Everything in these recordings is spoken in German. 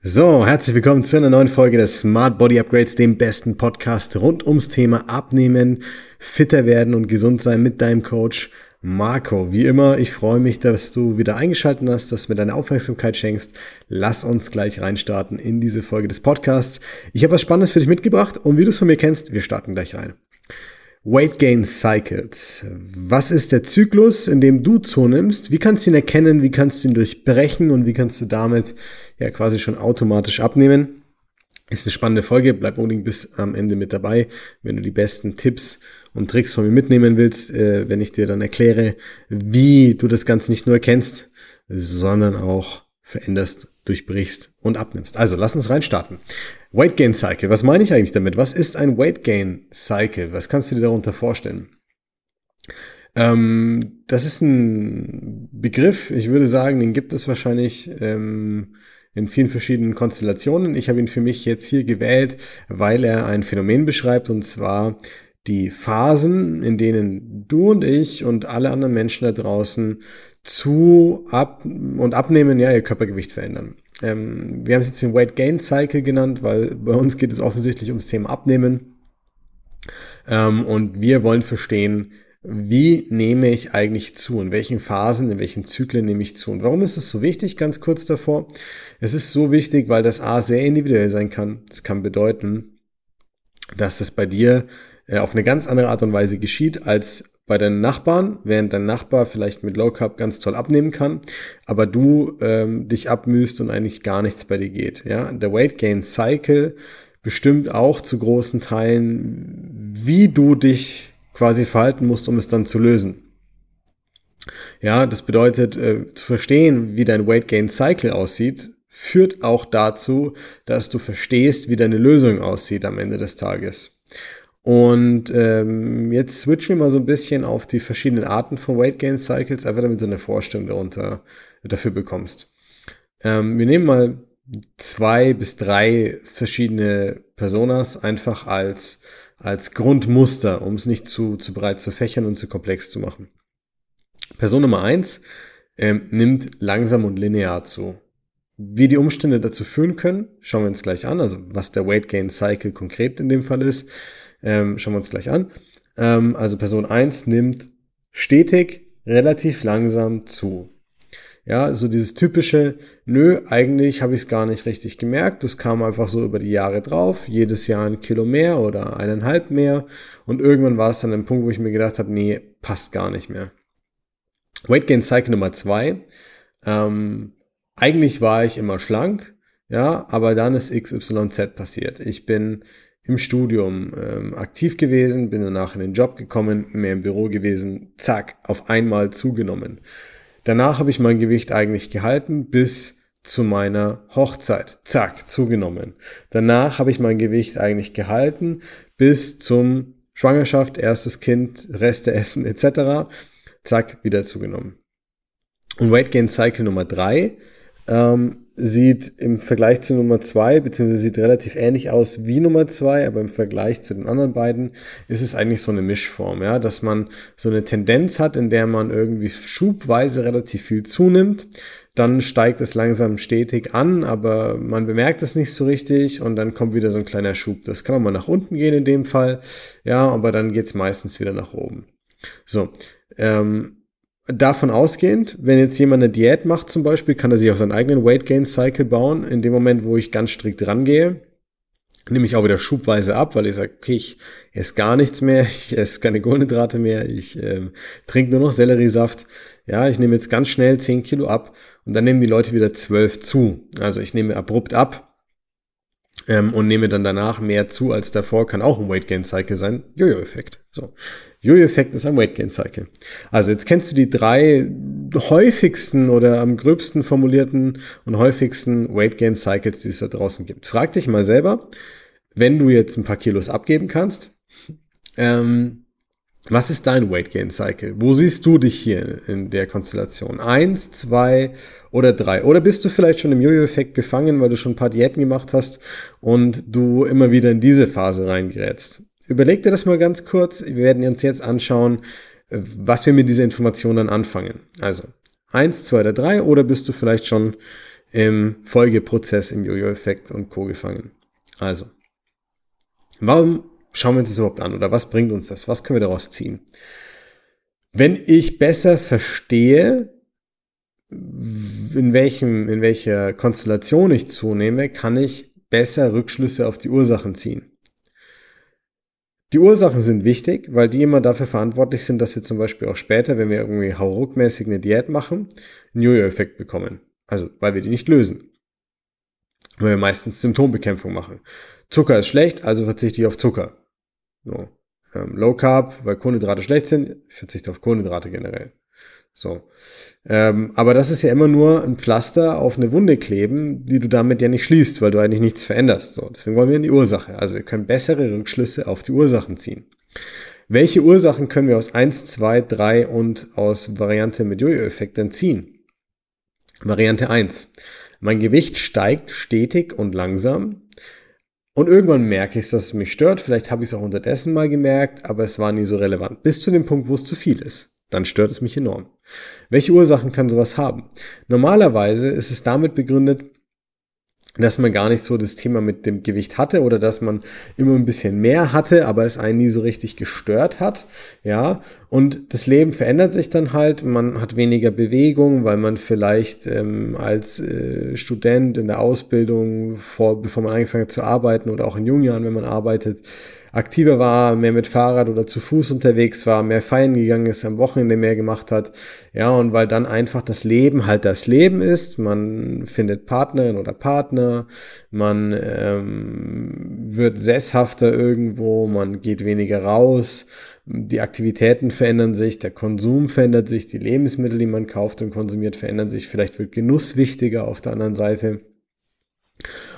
So, herzlich willkommen zu einer neuen Folge des Smart Body Upgrades, dem besten Podcast rund ums Thema Abnehmen, fitter werden und gesund sein mit deinem Coach Marco. Wie immer, ich freue mich, dass du wieder eingeschaltet hast, dass du mir deine Aufmerksamkeit schenkst. Lass uns gleich reinstarten in diese Folge des Podcasts. Ich habe was Spannendes für dich mitgebracht und wie du es von mir kennst, wir starten gleich rein. Weight Gain Cycles. Was ist der Zyklus, in dem du zunimmst? Wie kannst du ihn erkennen? Wie kannst du ihn durchbrechen? Und wie kannst du damit ja quasi schon automatisch abnehmen? Ist eine spannende Folge. Bleib unbedingt bis am Ende mit dabei, wenn du die besten Tipps und Tricks von mir mitnehmen willst, äh, wenn ich dir dann erkläre, wie du das Ganze nicht nur erkennst, sondern auch veränderst, durchbrichst und abnimmst. Also lass uns reinstarten. Weight Gain Cycle. Was meine ich eigentlich damit? Was ist ein Weight Gain Cycle? Was kannst du dir darunter vorstellen? Ähm, das ist ein Begriff, ich würde sagen, den gibt es wahrscheinlich ähm, in vielen verschiedenen Konstellationen. Ich habe ihn für mich jetzt hier gewählt, weil er ein Phänomen beschreibt und zwar die Phasen, in denen du und ich und alle anderen Menschen da draußen zu ab und abnehmen, ja, ihr Körpergewicht verändern. Ähm, wir haben es jetzt den Weight Gain Cycle genannt, weil bei uns geht es offensichtlich ums Thema Abnehmen. Ähm, und wir wollen verstehen, wie nehme ich eigentlich zu? In welchen Phasen, in welchen Zyklen nehme ich zu? Und warum ist es so wichtig? Ganz kurz davor. Es ist so wichtig, weil das A sehr individuell sein kann. Das kann bedeuten, dass das bei dir äh, auf eine ganz andere Art und Weise geschieht als bei deinen Nachbarn, während dein Nachbar vielleicht mit Low Carb ganz toll abnehmen kann, aber du ähm, dich abmühst und eigentlich gar nichts bei dir geht. Ja, der Weight Gain Cycle bestimmt auch zu großen Teilen, wie du dich quasi verhalten musst, um es dann zu lösen. Ja, das bedeutet, äh, zu verstehen, wie dein Weight Gain Cycle aussieht, führt auch dazu, dass du verstehst, wie deine Lösung aussieht am Ende des Tages. Und ähm, jetzt switchen wir mal so ein bisschen auf die verschiedenen Arten von Weight Gain Cycles, einfach damit du eine Vorstellung darunter dafür bekommst. Ähm, wir nehmen mal zwei bis drei verschiedene Personas einfach als, als Grundmuster, um es nicht zu, zu breit zu fächern und zu komplex zu machen. Person Nummer eins ähm, nimmt langsam und linear zu. Wie die Umstände dazu führen können, schauen wir uns gleich an, also was der Weight Gain Cycle konkret in dem Fall ist. Ähm, schauen wir uns gleich an. Ähm, also Person 1 nimmt stetig relativ langsam zu. Ja, so dieses typische, nö, eigentlich habe ich es gar nicht richtig gemerkt. Das kam einfach so über die Jahre drauf. Jedes Jahr ein Kilo mehr oder eineinhalb mehr. Und irgendwann war es dann ein Punkt, wo ich mir gedacht habe, nee, passt gar nicht mehr. Weight Gain Cycle Nummer zwei. Ähm, eigentlich war ich immer schlank, ja, aber dann ist XYZ passiert. Ich bin im Studium ähm, aktiv gewesen, bin danach in den Job gekommen, mehr im Büro gewesen, zack, auf einmal zugenommen. Danach habe ich mein Gewicht eigentlich gehalten bis zu meiner Hochzeit, zack, zugenommen. Danach habe ich mein Gewicht eigentlich gehalten bis zum Schwangerschaft, erstes Kind, Reste essen etc. Zack, wieder zugenommen. Und Weight Gain Cycle Nummer drei ähm, sieht im Vergleich zu Nummer zwei beziehungsweise sieht relativ ähnlich aus wie Nummer zwei aber im Vergleich zu den anderen beiden ist es eigentlich so eine Mischform, ja, dass man so eine Tendenz hat, in der man irgendwie schubweise relativ viel zunimmt, dann steigt es langsam stetig an, aber man bemerkt es nicht so richtig und dann kommt wieder so ein kleiner Schub. Das kann auch mal nach unten gehen in dem Fall, ja, aber dann geht's meistens wieder nach oben. So, ähm, davon ausgehend, wenn jetzt jemand eine Diät macht zum Beispiel, kann er sich auch seinen eigenen Weight Gain Cycle bauen. In dem Moment, wo ich ganz strikt rangehe, nehme ich auch wieder schubweise ab, weil ich sage, okay, ich esse gar nichts mehr, ich esse keine Kohlenhydrate mehr, ich äh, trinke nur noch Selleriesaft. Ja, ich nehme jetzt ganz schnell 10 Kilo ab und dann nehmen die Leute wieder 12 zu. Also ich nehme abrupt ab ähm, und nehme dann danach mehr zu als davor, kann auch ein Weight Gain Cycle sein. Jojo-Effekt. So. Jojo-Effekt ist ein Weight Gain Cycle. Also jetzt kennst du die drei häufigsten oder am gröbsten formulierten und häufigsten Weight Gain Cycles, die es da draußen gibt. Frag dich mal selber, wenn du jetzt ein paar Kilos abgeben kannst, ähm, was ist dein Weight Gain Cycle? Wo siehst du dich hier in der Konstellation? Eins, zwei oder drei? Oder bist du vielleicht schon im Jojo-Effekt gefangen, weil du schon ein paar Diäten gemacht hast und du immer wieder in diese Phase reingerätst? Überleg dir das mal ganz kurz. Wir werden uns jetzt anschauen, was wir mit dieser Information dann anfangen. Also eins, zwei oder drei oder bist du vielleicht schon im Folgeprozess im Jojo-Effekt und Co. gefangen. Also, warum schauen wir uns das überhaupt an oder was bringt uns das? Was können wir daraus ziehen? Wenn ich besser verstehe, in welchem, in welcher Konstellation ich zunehme, kann ich besser Rückschlüsse auf die Ursachen ziehen. Die Ursachen sind wichtig, weil die immer dafür verantwortlich sind, dass wir zum Beispiel auch später, wenn wir irgendwie hauruckmäßig eine Diät machen, einen Jojo-Effekt bekommen. Also, weil wir die nicht lösen. Weil wir meistens Symptombekämpfung machen. Zucker ist schlecht, also verzichte ich auf Zucker. So. Ähm, Low Carb, weil Kohlenhydrate schlecht sind, verzichte auf Kohlenhydrate generell. So. Ähm, aber das ist ja immer nur ein Pflaster auf eine Wunde kleben, die du damit ja nicht schließt, weil du eigentlich nichts veränderst. So. Deswegen wollen wir in die Ursache. Also wir können bessere Rückschlüsse auf die Ursachen ziehen. Welche Ursachen können wir aus 1, 2, 3 und aus Variante mit Jojo-Effekt denn ziehen? Variante 1. Mein Gewicht steigt stetig und langsam. Und irgendwann merke ich, dass es mich stört. Vielleicht habe ich es auch unterdessen mal gemerkt, aber es war nie so relevant. Bis zu dem Punkt, wo es zu viel ist dann stört es mich enorm. Welche Ursachen kann sowas haben? Normalerweise ist es damit begründet, dass man gar nicht so das Thema mit dem Gewicht hatte oder dass man immer ein bisschen mehr hatte, aber es einen nie so richtig gestört hat, ja. Und das Leben verändert sich dann halt, man hat weniger Bewegung, weil man vielleicht ähm, als äh, Student in der Ausbildung, vor, bevor man angefangen hat zu arbeiten oder auch in jungen Jahren, wenn man arbeitet, aktiver war, mehr mit Fahrrad oder zu Fuß unterwegs war, mehr feiern gegangen ist, am Wochenende mehr gemacht hat. Ja, und weil dann einfach das Leben halt das Leben ist, man findet Partnerin oder Partner, man ähm, wird sesshafter irgendwo, man geht weniger raus, die Aktivitäten verändern sich, der Konsum verändert sich, die Lebensmittel, die man kauft und konsumiert, verändern sich, vielleicht wird Genuss wichtiger auf der anderen Seite.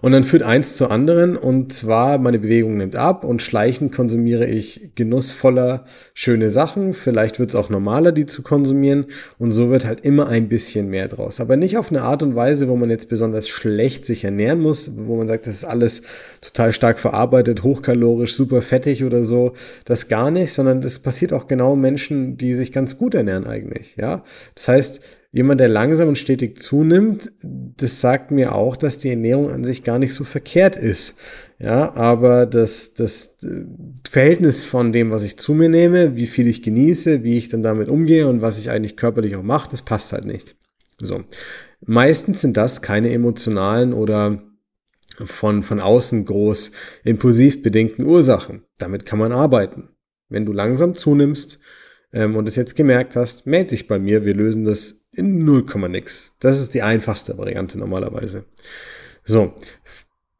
Und dann führt eins zu anderen und zwar meine Bewegung nimmt ab und schleichend konsumiere ich genussvoller schöne Sachen. Vielleicht wird es auch normaler, die zu konsumieren und so wird halt immer ein bisschen mehr draus. Aber nicht auf eine Art und Weise, wo man jetzt besonders schlecht sich ernähren muss, wo man sagt, das ist alles total stark verarbeitet, hochkalorisch, super fettig oder so. Das gar nicht, sondern das passiert auch genau Menschen, die sich ganz gut ernähren eigentlich. Ja, das heißt, jemand, der langsam und stetig zunimmt, das sagt mir auch, dass die Ernährung an sich gar nicht so verkehrt ist. Ja, aber das, das äh, Verhältnis von dem, was ich zu mir nehme, wie viel ich genieße, wie ich dann damit umgehe und was ich eigentlich körperlich auch mache, das passt halt nicht. So. Meistens sind das keine emotionalen oder von, von außen groß impulsiv bedingten Ursachen. Damit kann man arbeiten. Wenn du langsam zunimmst, ähm, und es jetzt gemerkt hast, melde dich bei mir, wir lösen das 0, nix. Das ist die einfachste Variante normalerweise. So,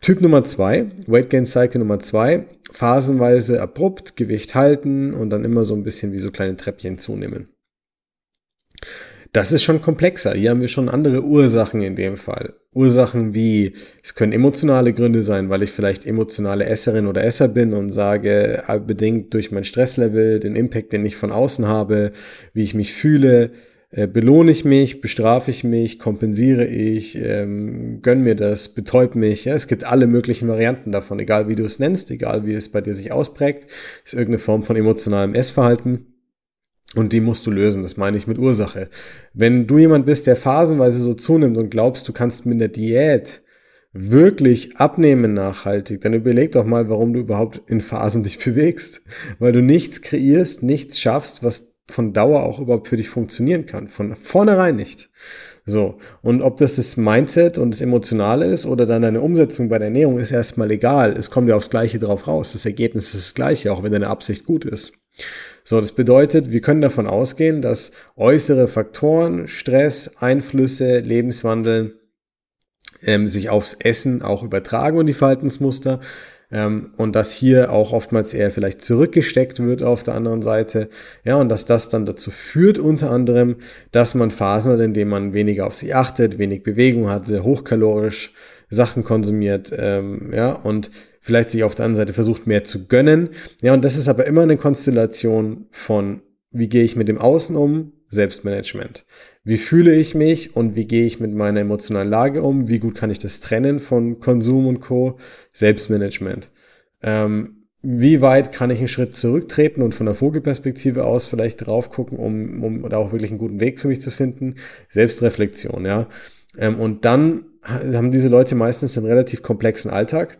Typ Nummer zwei, Weight Gain Cycle Nummer zwei, phasenweise abrupt, Gewicht halten und dann immer so ein bisschen wie so kleine Treppchen zunehmen. Das ist schon komplexer. Hier haben wir schon andere Ursachen in dem Fall. Ursachen wie, es können emotionale Gründe sein, weil ich vielleicht emotionale Esserin oder Esser bin und sage, äh, bedingt durch mein Stresslevel, den Impact, den ich von außen habe, wie ich mich fühle, äh, belohne ich mich, bestrafe ich mich, kompensiere ich, ähm, gönn mir das, betäub mich. Ja, es gibt alle möglichen Varianten davon, egal wie du es nennst, egal wie es bei dir sich ausprägt, ist irgendeine Form von emotionalem Essverhalten. Und die musst du lösen, das meine ich mit Ursache. Wenn du jemand bist, der phasenweise so zunimmt und glaubst, du kannst mit der Diät wirklich abnehmen nachhaltig, dann überleg doch mal, warum du überhaupt in Phasen dich bewegst. Weil du nichts kreierst, nichts schaffst, was von Dauer auch überhaupt für dich funktionieren kann. Von vornherein nicht. So. Und ob das das Mindset und das Emotionale ist oder dann deine Umsetzung bei der Ernährung ist erstmal egal. Es kommt ja aufs Gleiche drauf raus. Das Ergebnis ist das Gleiche, auch wenn deine Absicht gut ist. So, das bedeutet, wir können davon ausgehen, dass äußere Faktoren, Stress, Einflüsse, Lebenswandel ähm, sich aufs Essen auch übertragen und die Verhaltensmuster ähm, und dass hier auch oftmals eher vielleicht zurückgesteckt wird auf der anderen Seite. Ja, und dass das dann dazu führt unter anderem, dass man Phasen hat, in denen man weniger auf sich achtet, wenig Bewegung hat, sehr hochkalorisch Sachen konsumiert, ähm, ja, und vielleicht sich auf der anderen Seite versucht, mehr zu gönnen. Ja, und das ist aber immer eine Konstellation von, wie gehe ich mit dem Außen um? Selbstmanagement. Wie fühle ich mich und wie gehe ich mit meiner emotionalen Lage um? Wie gut kann ich das trennen von Konsum und Co? Selbstmanagement. Ähm, wie weit kann ich einen Schritt zurücktreten und von der Vogelperspektive aus vielleicht drauf gucken, um, um da auch wirklich einen guten Weg für mich zu finden? Selbstreflexion, ja. Ähm, und dann haben diese Leute meistens einen relativ komplexen Alltag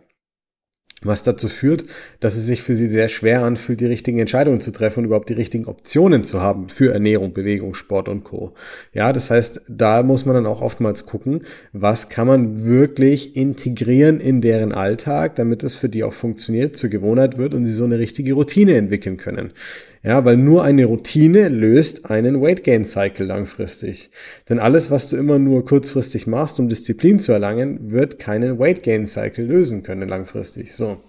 was dazu führt, dass es sich für sie sehr schwer anfühlt, die richtigen Entscheidungen zu treffen und überhaupt die richtigen Optionen zu haben für Ernährung, Bewegung, Sport und Co. Ja, das heißt, da muss man dann auch oftmals gucken, was kann man wirklich integrieren in deren Alltag, damit es für die auch funktioniert, zur Gewohnheit wird und sie so eine richtige Routine entwickeln können. Ja, weil nur eine Routine löst einen Weight Gain Cycle langfristig. Denn alles, was du immer nur kurzfristig machst, um Disziplin zu erlangen, wird keinen Weight Gain Cycle lösen können langfristig. So.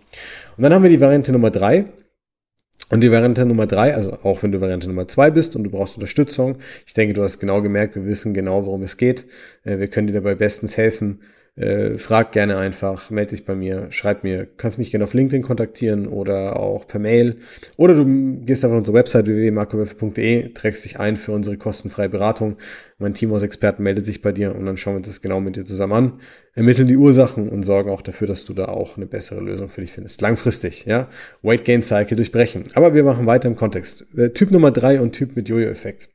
Und dann haben wir die Variante Nummer drei. Und die Variante Nummer drei, also auch wenn du Variante Nummer zwei bist und du brauchst Unterstützung, ich denke, du hast genau gemerkt, wir wissen genau, worum es geht. Äh, wir können dir dabei bestens helfen, äh, frag gerne einfach, melde dich bei mir, schreib mir, kannst mich gerne auf LinkedIn kontaktieren oder auch per Mail. Oder du gehst auf unsere Website www.markowölfe.de, trägst dich ein für unsere kostenfreie Beratung. Mein Team aus Experten meldet sich bei dir und dann schauen wir uns das genau mit dir zusammen an, ermitteln die Ursachen und sorgen auch dafür, dass du da auch eine bessere Lösung für dich findest. Langfristig, ja. Weight Gain Cycle durchbrechen. Aber wir machen weiter im Kontext. Äh, typ Nummer drei und Typ mit Jojo-Effekt.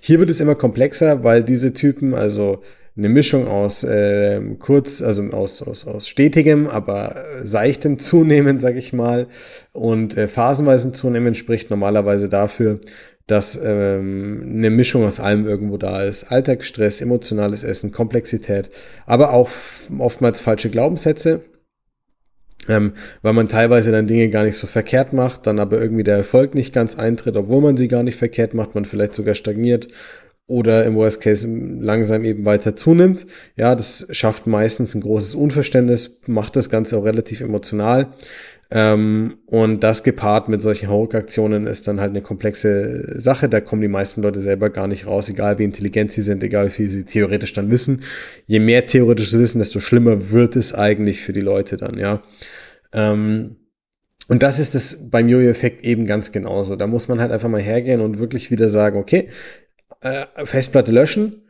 Hier wird es immer komplexer, weil diese Typen, also eine Mischung aus äh, kurz, also aus, aus, aus stetigem, aber seichtem Zunehmen, sag ich mal, und äh, phasenweisen Zunehmen spricht normalerweise dafür, dass ähm, eine Mischung aus allem irgendwo da ist. Alltagsstress, emotionales Essen, Komplexität, aber auch oftmals falsche Glaubenssätze, ähm, weil man teilweise dann Dinge gar nicht so verkehrt macht, dann aber irgendwie der Erfolg nicht ganz eintritt, obwohl man sie gar nicht verkehrt macht, man vielleicht sogar stagniert oder im Worst Case langsam eben weiter zunimmt. Ja, das schafft meistens ein großes Unverständnis, macht das Ganze auch relativ emotional. Ähm, und das gepaart mit solchen Hook-Aktionen ist dann halt eine komplexe Sache. Da kommen die meisten Leute selber gar nicht raus, egal wie intelligent sie sind, egal wie viel sie theoretisch dann wissen. Je mehr theoretisches Wissen, desto schlimmer wird es eigentlich für die Leute dann, ja. Ähm, und das ist es beim Jojo-Effekt eben ganz genauso. Da muss man halt einfach mal hergehen und wirklich wieder sagen, okay, äh, Festplatte löschen,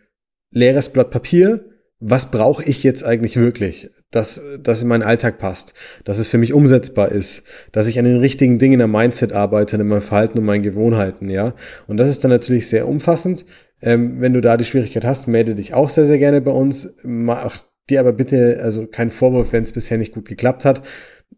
leeres Blatt Papier, was brauche ich jetzt eigentlich wirklich, dass das in meinen Alltag passt, dass es für mich umsetzbar ist, dass ich an den richtigen Dingen am Mindset arbeite, in meinem Verhalten und meinen Gewohnheiten, ja. Und das ist dann natürlich sehr umfassend. Ähm, wenn du da die Schwierigkeit hast, melde dich auch sehr, sehr gerne bei uns. Mach dir aber bitte, also kein Vorwurf, wenn es bisher nicht gut geklappt hat.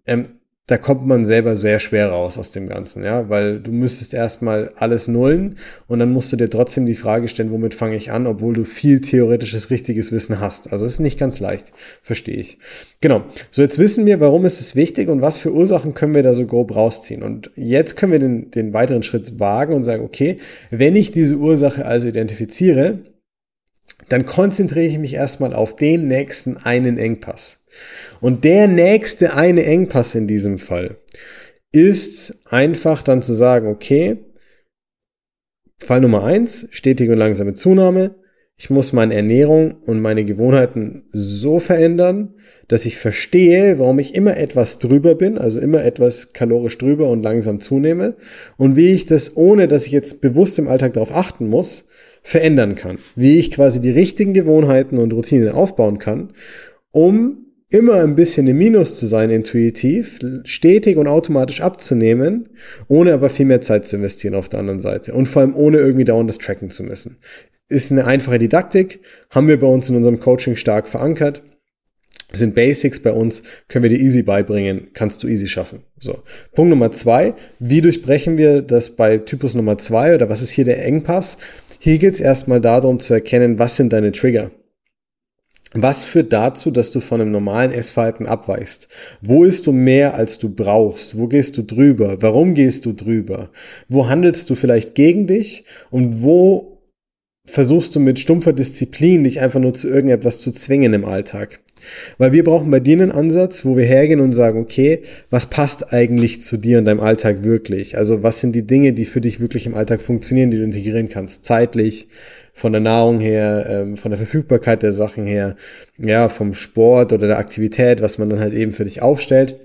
Ähm, da kommt man selber sehr schwer raus aus dem Ganzen, ja, weil du müsstest erstmal alles nullen und dann musst du dir trotzdem die Frage stellen, womit fange ich an, obwohl du viel theoretisches richtiges Wissen hast. Also ist nicht ganz leicht, verstehe ich. Genau. So, jetzt wissen wir, warum ist es wichtig und was für Ursachen können wir da so grob rausziehen. Und jetzt können wir den, den weiteren Schritt wagen und sagen, okay, wenn ich diese Ursache also identifiziere, dann konzentriere ich mich erstmal auf den nächsten einen Engpass. Und der nächste eine Engpass in diesem Fall ist einfach dann zu sagen, okay, Fall Nummer eins, stetige und langsame Zunahme. Ich muss meine Ernährung und meine Gewohnheiten so verändern, dass ich verstehe, warum ich immer etwas drüber bin, also immer etwas kalorisch drüber und langsam zunehme und wie ich das, ohne dass ich jetzt bewusst im Alltag darauf achten muss, verändern kann. Wie ich quasi die richtigen Gewohnheiten und Routinen aufbauen kann, um immer ein bisschen im Minus zu sein, intuitiv, stetig und automatisch abzunehmen, ohne aber viel mehr Zeit zu investieren auf der anderen Seite und vor allem ohne irgendwie dauernd das tracken zu müssen. Ist eine einfache Didaktik, haben wir bei uns in unserem Coaching stark verankert, sind Basics bei uns, können wir dir easy beibringen, kannst du easy schaffen. So. Punkt Nummer zwei, wie durchbrechen wir das bei Typus Nummer zwei oder was ist hier der Engpass? Hier geht es erstmal darum zu erkennen, was sind deine Trigger. Was führt dazu, dass du von einem normalen Essverhalten abweichst? Wo isst du mehr, als du brauchst? Wo gehst du drüber? Warum gehst du drüber? Wo handelst du vielleicht gegen dich? Und wo versuchst du mit stumpfer Disziplin dich einfach nur zu irgendetwas zu zwingen im Alltag? Weil wir brauchen bei dir einen Ansatz, wo wir hergehen und sagen, okay, was passt eigentlich zu dir und deinem Alltag wirklich? Also was sind die Dinge, die für dich wirklich im Alltag funktionieren, die du integrieren kannst? Zeitlich, von der Nahrung her, ähm, von der Verfügbarkeit der Sachen her, ja, vom Sport oder der Aktivität, was man dann halt eben für dich aufstellt.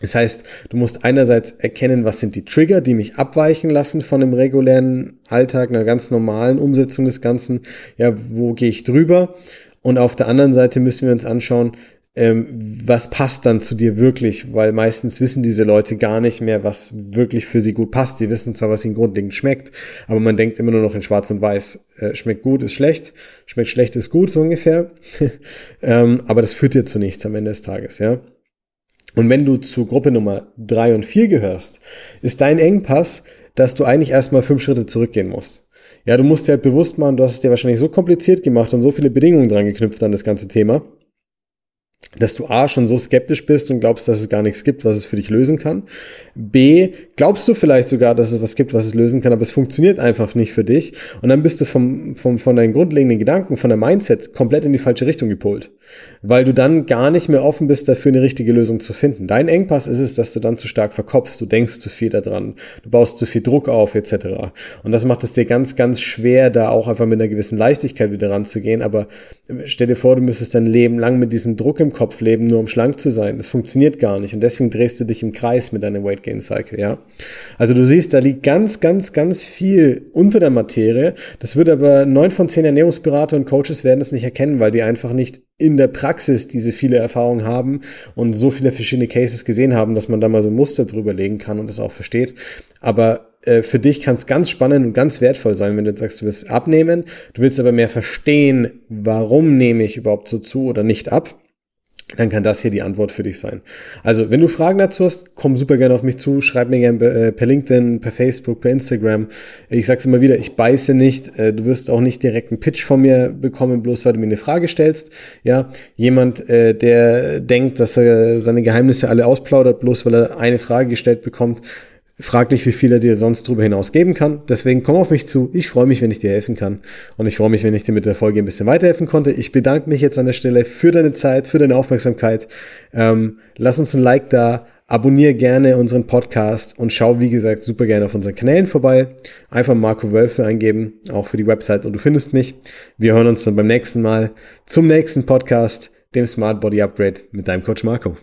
Das heißt, du musst einerseits erkennen, was sind die Trigger, die mich abweichen lassen von dem regulären Alltag, einer ganz normalen Umsetzung des Ganzen. Ja, wo gehe ich drüber? Und auf der anderen Seite müssen wir uns anschauen, ähm, was passt dann zu dir wirklich, weil meistens wissen diese Leute gar nicht mehr, was wirklich für sie gut passt. Sie wissen zwar, was ihnen grundlegend schmeckt, aber man denkt immer nur noch in schwarz und weiß. Äh, schmeckt gut ist schlecht, schmeckt schlecht ist gut, so ungefähr. ähm, aber das führt dir zu nichts am Ende des Tages, ja. Und wenn du zu Gruppe Nummer drei und vier gehörst, ist dein Engpass, dass du eigentlich erstmal fünf Schritte zurückgehen musst. Ja, du musst dir halt bewusst machen, du hast es dir wahrscheinlich so kompliziert gemacht und so viele Bedingungen dran geknüpft an das ganze Thema, dass du A schon so skeptisch bist und glaubst, dass es gar nichts gibt, was es für dich lösen kann. B, glaubst du vielleicht sogar, dass es was gibt, was es lösen kann, aber es funktioniert einfach nicht für dich. Und dann bist du vom, vom, von deinen grundlegenden Gedanken, von der Mindset komplett in die falsche Richtung gepolt. Weil du dann gar nicht mehr offen bist, dafür eine richtige Lösung zu finden. Dein Engpass ist es, dass du dann zu stark verkopfst, du denkst zu viel daran, du baust zu viel Druck auf, etc. Und das macht es dir ganz, ganz schwer, da auch einfach mit einer gewissen Leichtigkeit wieder ranzugehen. Aber stell dir vor, du müsstest dein Leben lang mit diesem Druck im Kopf Kopf leben, nur um schlank zu sein. Das funktioniert gar nicht. Und deswegen drehst du dich im Kreis mit deinem Weight Gain Cycle, ja. Also du siehst, da liegt ganz, ganz, ganz viel unter der Materie. Das wird aber neun von zehn Ernährungsberater und Coaches werden es nicht erkennen, weil die einfach nicht in der Praxis diese viele Erfahrungen haben und so viele verschiedene Cases gesehen haben, dass man da mal so ein Muster drüber legen kann und das auch versteht. Aber äh, für dich kann es ganz spannend und ganz wertvoll sein, wenn du jetzt sagst, du willst abnehmen, du willst aber mehr verstehen, warum nehme ich überhaupt so zu oder nicht ab dann kann das hier die Antwort für dich sein. Also, wenn du Fragen dazu hast, komm super gerne auf mich zu, schreib mir gerne äh, per LinkedIn, per Facebook, per Instagram. Ich sag's immer wieder, ich beiße nicht, äh, du wirst auch nicht direkt einen Pitch von mir bekommen, bloß weil du mir eine Frage stellst. Ja, jemand, äh, der denkt, dass er seine Geheimnisse alle ausplaudert, bloß weil er eine Frage gestellt bekommt, fraglich, wie viel er dir sonst darüber hinaus geben kann. Deswegen komm auf mich zu. Ich freue mich, wenn ich dir helfen kann. Und ich freue mich, wenn ich dir mit der Folge ein bisschen weiterhelfen konnte. Ich bedanke mich jetzt an der Stelle für deine Zeit, für deine Aufmerksamkeit. Ähm, lass uns ein Like da. Abonniere gerne unseren Podcast und schau, wie gesagt, super gerne auf unseren Kanälen vorbei. Einfach Marco Wölfe eingeben, auch für die Website und du findest mich. Wir hören uns dann beim nächsten Mal zum nächsten Podcast, dem Smart Body Upgrade mit deinem Coach Marco.